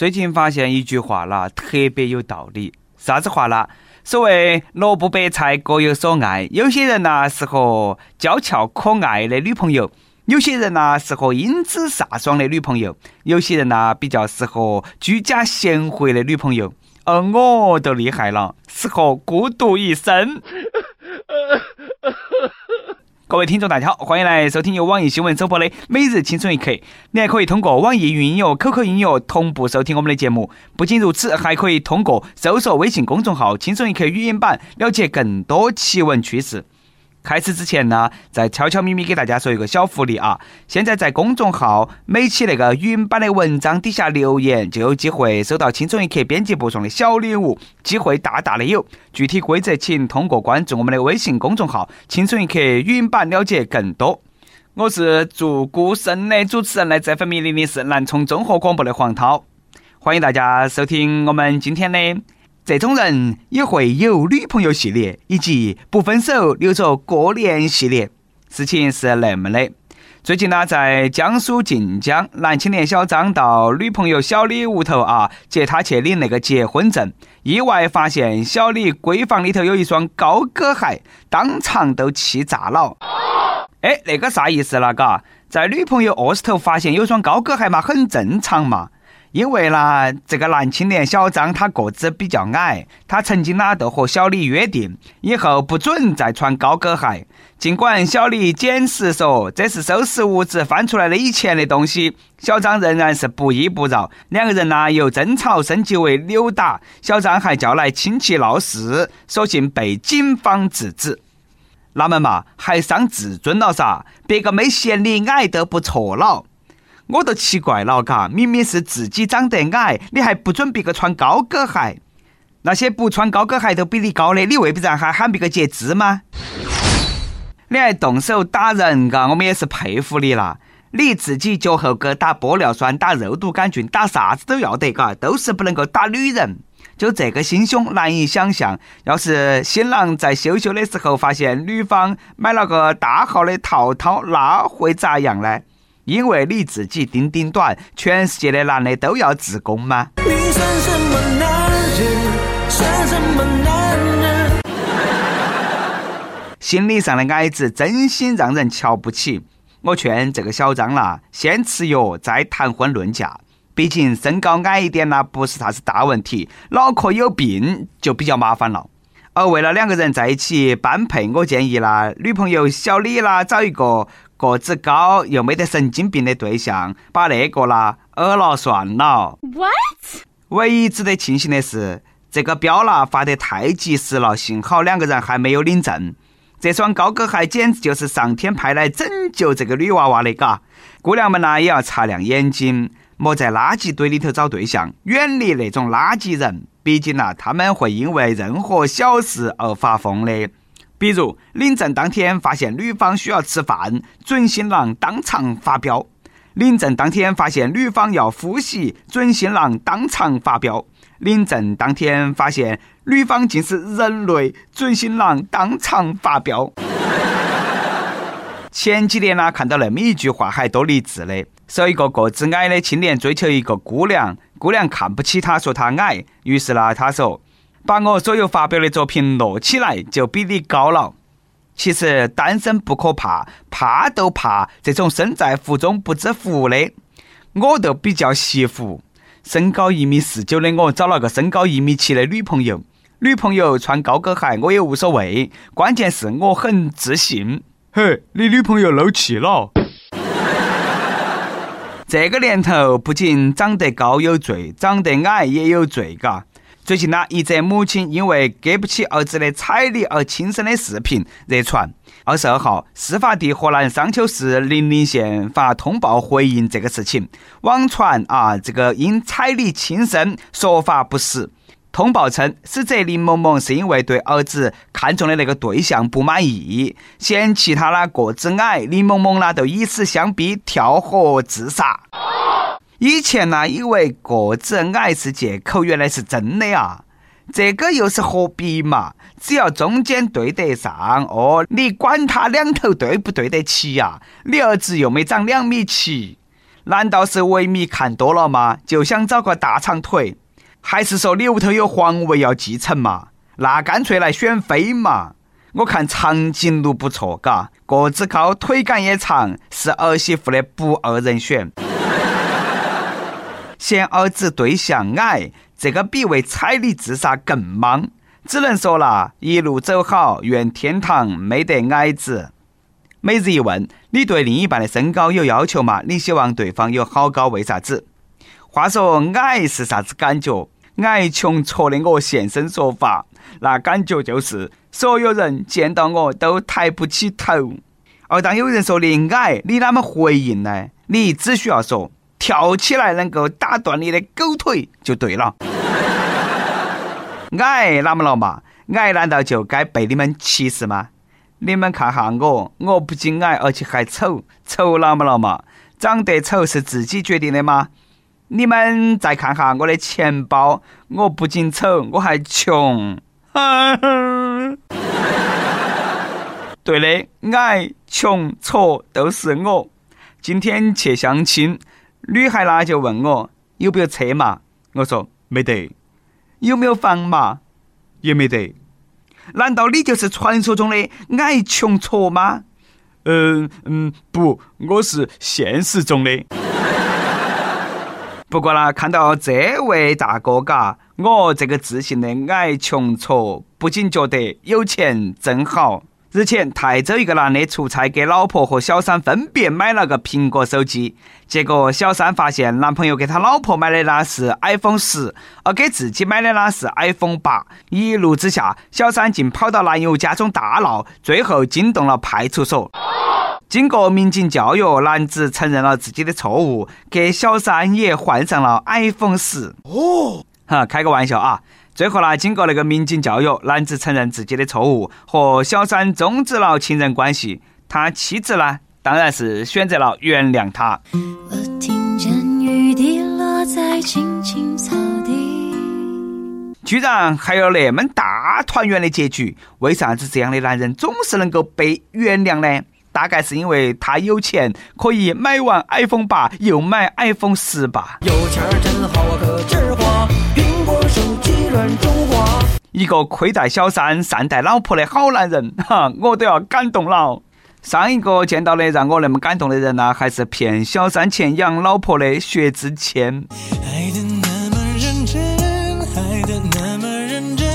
最近发现一句话啦，特别有道理。啥子话啦？所谓萝卜白菜各有所爱，有些人呢适合娇俏可爱的女朋友，有些人呢适合英姿飒爽的女朋友，有些人呢比较适合居家贤惠的女朋友。而我都厉害了，适合孤独一生。各位听众，大家好，欢迎来收听由网易新闻首播的《每日轻松一刻》。你还可以通过网易云音乐、QQ 音乐同步收听我们的节目。不仅如此，还可以通过搜索微信公众号“轻松一刻”语音版了解更多奇闻趣事。开始之前呢，再悄悄咪咪给大家说一个小福利啊！现在在公众号每期那个语音版的文章底下留言，就有机会收到轻松一刻编辑部送的小礼物，机会大大的有。具体规则请通过关注我们的微信公众号“轻松一刻语音版”了解更多。我是祝孤生的主持人，来自 FM 零零四南充综合广播的黄涛，欢迎大家收听我们今天的。这种人也会有女朋友系列，以及不分手留着过年系列。事情是那么的：最近呢，在江苏晋江，男青年小张到女朋友小李屋头啊，接她去领那个结婚证，意外发现小李闺房里头有一双高跟鞋，当场都气炸了。哎，那个啥意思了？嘎，在女朋友卧室头发现有双高跟鞋嘛，很正常嘛。因为呢，这个男青年小张他个子比较矮，他曾经呢都和小李约定，以后不准再穿高跟鞋。尽管小李解释说这是收拾屋子翻出来的以前的东西，小张仍然是不依不饶。两个人呢由争吵升级为扭打，小张还叫来亲戚闹事，所幸被警方制止。那么嘛，还伤自尊了噻？别个没嫌你矮都不错了。我都奇怪了，嘎，明明是自己长得矮，你还不准别个穿高跟鞋？那些不穿高跟鞋都比你高的，你未必然还喊别个截肢吗？你还动手打人，嘎，我们也是佩服你了。你自己脚后跟打玻尿酸、打肉毒杆菌、打啥子都要得，嘎，都是不能够打女人。就这个心胸，难以想象。要是新郎在羞羞的时候发现女方买了个大号的套套，那会咋样呢？因为你自己丁丁短，全世界的男的都要自宫吗？心理上的矮子真心让人瞧不起。我劝这个小张啦，先吃药再谈婚论嫁。毕竟身高矮一点呢，不是啥子大问题，脑壳有病就比较麻烦了。而为了两个人在一起般配，我建议啦，女朋友小李啦，找一个。个子高又没得神经病的对象，把那个啦讹了算了。What？唯一值得庆幸的是，这个标啦发得太及时了，幸好两个人还没有领证。这双高跟鞋简直就是上天派来拯救这个女娃娃的，嘎！姑娘们呢也要擦亮眼睛，莫在垃圾堆里头找对象，远离那种垃圾人。毕竟呐，他们会因为任何小事而发疯的。比如领证当天发现女方需要吃饭，准新郎当场发飙；领证当天发现女方要复习，准新郎当场发飙；领证当天发现女方竟是人类，准新郎当场发飙。前几年呢，看到那么一句话，还多励志的：说一个个子矮的青年追求一个姑娘，姑娘看不起他，说他矮，于是呢，他说。把我所有发表的作品摞起来，就比你高了。其实单身不可怕，怕都怕这种身在福中不知福的。我都比较惜福，身高一米四九的我找了个身高一米七的女朋友，女朋友穿高跟鞋我也无所谓，关键是我很自信。嘿，你女朋友漏气了。这个年头不仅长得高有罪，长得矮也有罪，嘎。最近呢，一则母亲因为给不起儿子的彩礼而轻生的视频热传。二十二号，事发地河南商丘市临陵县发通报回应这个事情，网传啊，这个因彩礼轻生说法不实。通报称，死者林某某是因为对儿子看中的那个对象不满意，嫌弃他那个子矮，林某某呢就以死相逼，跳河自杀。以前呢，以为个子矮是借口，原来是真的啊！这个又是何必嘛？只要中间对得上哦，你管他两头对不对得起呀？你儿子又没长两米七，难道是维密看多了吗？就想找个大长腿？还是说你屋头有皇位要继承嘛？那干脆来选妃嘛！我看长颈鹿不错，嘎，个子高，腿杆也长，是儿媳妇的不二人选。嫌儿子对象矮，这个比为彩礼自杀更莽。只能说啦，一路走好，愿天堂没得矮子。每日一问：你对另一半的身高有要求吗？你希望对方有好高？为啥子？话说矮是啥子感觉？矮穷矬的我现身说法，那感觉就是所有人见到我都抬不起头。而当有人说你矮，你啷么回应呢？你只需要说跳起来能够打断你的狗腿就对了。矮哪么了嘛？矮难道就该被你们歧视吗？你们看下我，我不仅矮，而且还丑，丑哪么了嘛？长得丑是自己决定的吗？你们再看下我的钱包，我不仅丑，我还穷。对的，矮、穷、矬都是我。今天去相亲，女孩呢就问我有没有车嘛？我说没得。有没有房嘛？也没得。难道你就是传说中的矮穷矬吗？嗯嗯，不，我是现实中的。不过呢，看到这位大哥嘎，我这个自信的矮穷矬，不仅觉得有钱真好。日前，泰州一个男的出差给老婆和小三分别买了个苹果手机，结果小三发现男朋友给他老婆买的那是 iPhone 十，而给自己买的那是 iPhone 八。一怒之下，小三竟跑到男友家中大闹，最后惊动了派出所。经过民警教育，男子承认了自己的错误，给小三也换上了 iPhone 十。哦，哈，开个玩笑啊。最后呢，经过那个民警教育，男子承认自己的错误，和小三终止了情人关系。他妻子呢，当然是选择了原谅他。我听见雨滴落在青青草地。居然还有那么大团圆的结局？为啥子这样的男人总是能够被原谅呢？大概是因为他有钱，可以买完 iPhone 八又买 iPhone 十吧。有钱真好啊，可劲花，苹果手机。一个亏待小三、善待老婆的好男人，哈，我都要感动了。上一个见到的让我那么感动的人呢，还是骗小三钱养老婆的薛之谦。爱的那么认真，爱的那么认真。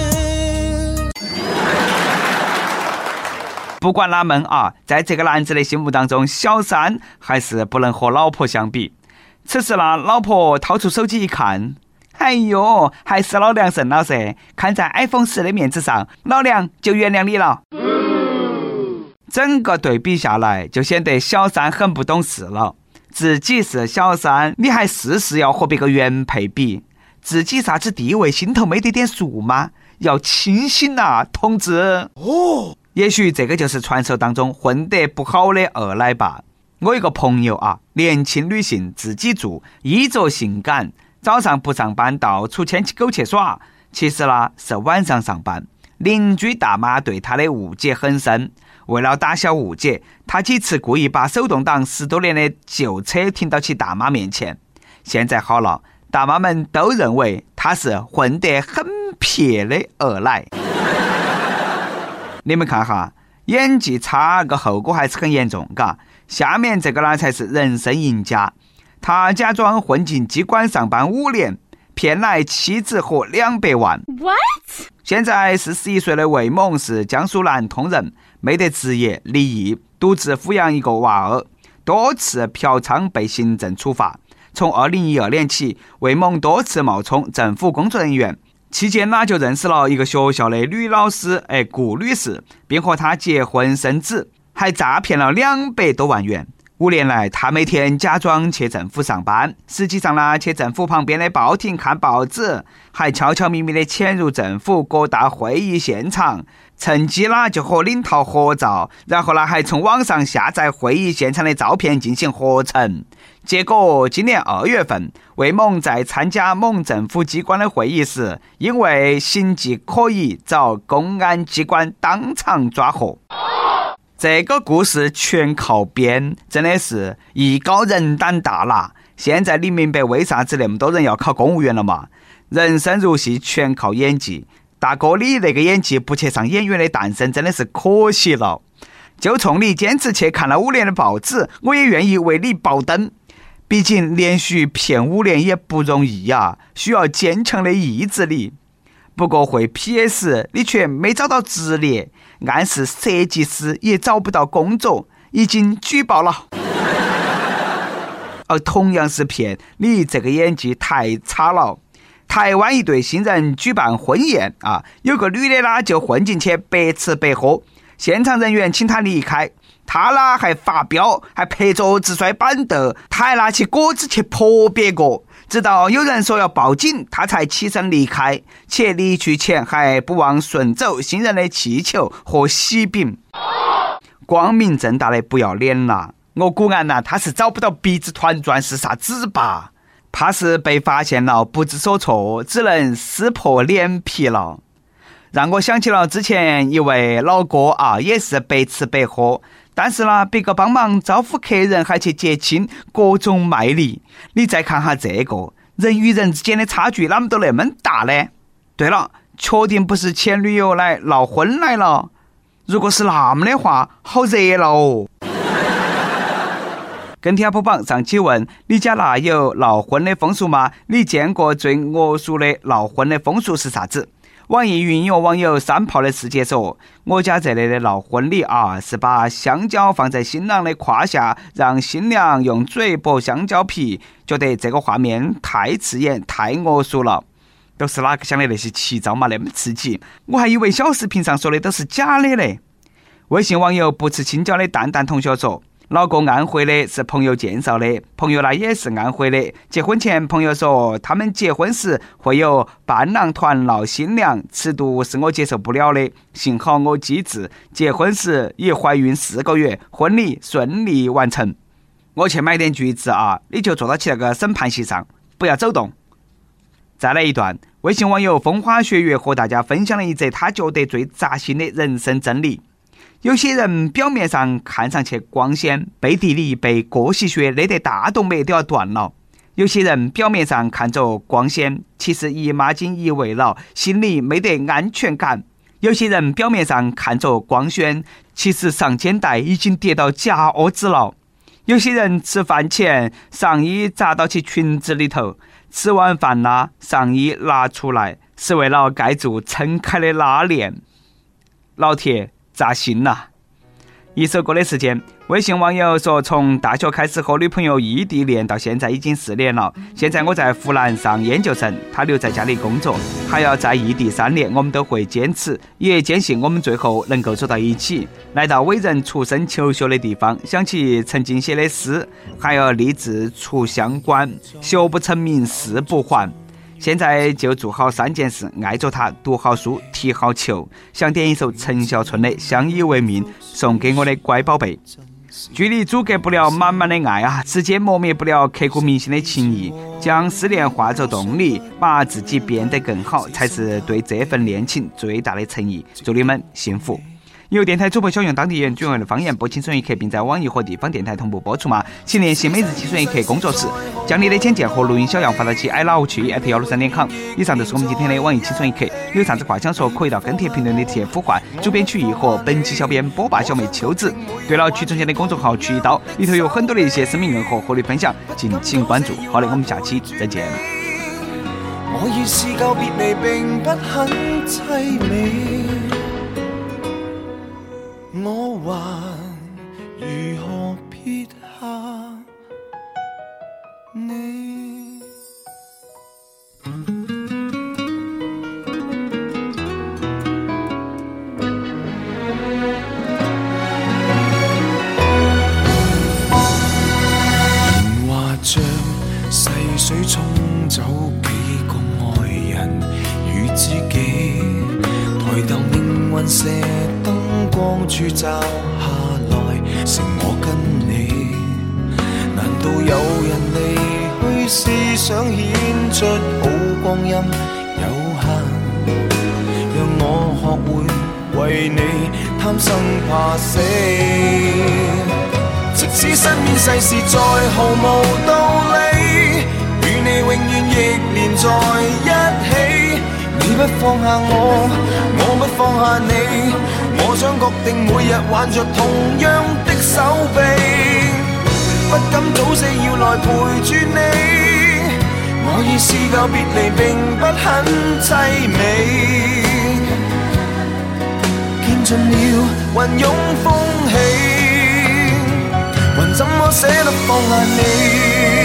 不管哪门啊，在这个男子的心目当中，小三还是不能和老婆相比。此时呢，老婆掏出手机一看。哎呦，还是老梁胜了噻！看在 iPhone 十的面子上，老梁就原谅你了。整个对比下来，就显得小三很不懂事了。自己是小三，你还事事要和别个原配比，自己啥子地位，心头没得点数吗？要清醒呐，同志！哦，也许这个就是传说当中混得不好的二奶吧。我一个朋友啊，年轻女性，自己住，衣着性感。早上不上班，到处牵起狗去耍。其实呢，是晚上上班。邻居大妈对他的误解很深。为了打消误解，他几次故意把手动挡十多年的旧车停到其大妈面前。现在好了，大妈们都认为他是混得很撇的二奶。你们看哈，演技差个后果还是很严重，嘎。下面这个呢，才是人生赢家。他假装混进机关上班五年，骗来妻子和两百万。What？现在四十一岁的魏某是江苏南通人，没得职业，离异，独自抚养一个娃儿，多次嫖娼被行政处罚。从二零一二年起，魏某多次冒充政府工作人员，期间呢就认识了一个学校的女老师，哎，顾女士，并和她结婚生子，还诈骗了两百多万元。五年来，他每天假装去政府上班，实际上呢，去政府旁边的报亭看报纸，还悄悄咪咪的潜入政府各大会议现场，趁机呢就和领导合照，然后呢还从网上下载会议现场的照片进行合成。结果今年二月份，魏某在参加某政府机关的会议时，因为形迹可疑，遭公安机关当场抓获。这个故事全靠编，真的是艺高人胆大啦！现在你明白为啥子那么多人要考公务员了嘛？人生如戏，全靠演技。大哥，你那个演技不去上演员的诞生，真的是可惜了。就冲你坚持去看了五年的报纸，我也愿意为你爆灯。毕竟连续骗五年也不容易呀，需要坚强的意志力。不过会 PS，你却没找到职业，暗示设计师也找不到工作，已经举报了。而同样是骗，你这个演技太差了。台湾一对新人举办婚宴啊，有个女的呢就混进去白吃白喝，现场人员请她离开。她呢还发飙，还拍桌子摔板凳，她还拿起果子去泼别个。直到有人说要报警，他才起身离开，且离去前还不忘顺走新人的气球和喜饼，光明正大的不要脸了。我估按呐，他是找不到鼻子团转是啥子吧？怕是被发现了，不知所措，只能撕破脸皮了。让我想起了之前一位老哥啊，也是白吃白喝。但是呢，别个帮忙招呼客人，还去接亲，各种卖力。你再看哈这个，人与人之间的差距，哪么都那么大呢？对了，确定不是前女友来闹婚来了？如果是那么的话，好热闹哦！跟帖榜上期问：你家那有闹婚的风俗吗？你见过最恶俗的闹婚的风俗是啥子？网易云音乐网友三炮的世界说：“我家这里的闹婚礼啊，是把香蕉放在新郎的胯下，让新娘用嘴剥香蕉皮，觉得这个画面太刺眼、太恶俗了。都是哪个想的那些奇招嘛？那么刺激，我还以为小视频上说的都是假的嘞。”微信网友不吃青椒的蛋蛋同学说。老公安徽的，是朋友介绍的。朋友呢也是安徽的。结婚前，朋友说他们结婚时会有伴郎团闹新娘，尺度是我接受不了的。幸好我机智，结婚时已怀孕四个月，婚礼顺利完成。我去买点橘子啊，你就坐到起那个审判席上，不要走动。再来一段，微信网友风花雪月和大家分享了一则他觉得最扎心的人生真理。有些人表面上看上去光鲜，背地里被过细血勒得大动脉都要断了；有些人表面上看着光鲜，其实姨妈巾一喂了，心里没得安全感；有些人表面上看着光鲜，其实上肩带已经跌到假窝子了；有些人吃饭前上衣扎到起裙子里头，吃完饭啦，上衣拿出来是为了盖住撑开的拉链。老铁。扎心呐！一首歌的时间，微信网友说，从大学开始和女朋友异地恋到现在已经四年了。现在我在湖南上研究生，她留在家里工作，还要在异地三年，我们都会坚持，也坚信我们最后能够走到一起。来到伟人出生求学的地方，想起曾经写的诗，还要立志出乡关，学不成名誓不还。现在就做好三件事：爱着他，读好书，踢好球。想点一首陈小春的《相依为命》，送给我的乖宝贝。距离阻隔不了满满的爱啊，时间磨灭不了刻骨铭心的情谊。将思念化作动力，把自己变得更好，才是对这份恋情最大的诚意。祝你们幸福！由电台主播小用当地人转为的方言播《轻松一刻》，并在网易和地方电台同步播出吗？请联系每日轻松一刻工作室，将你的简介和录音小样发到其 i love 去 at 幺六三点 com。以上就是我们今天的网易轻松一刻。有啥子话想说，可以到跟帖评论里直接呼唤主编曲艺和本期小编波霸小妹秋子。对了，曲中间的公众号曲一刀里头有很多的一些生命硬核和你分享，敬请关注。好的，我们下期再见。我已试告别离，并不很凄美。我光柱照下来，剩我跟你。难道有人离去是想显出好光阴有限？让我学会为你贪生怕死。即使身边世事再毫无道理。亦连在一起。你不放下我，我不放下你，想确定每日挽着同样的手臂，不敢早死要来陪住你。我已试够别离，并不很凄美。见尽了云涌风起，还怎么舍得放下你？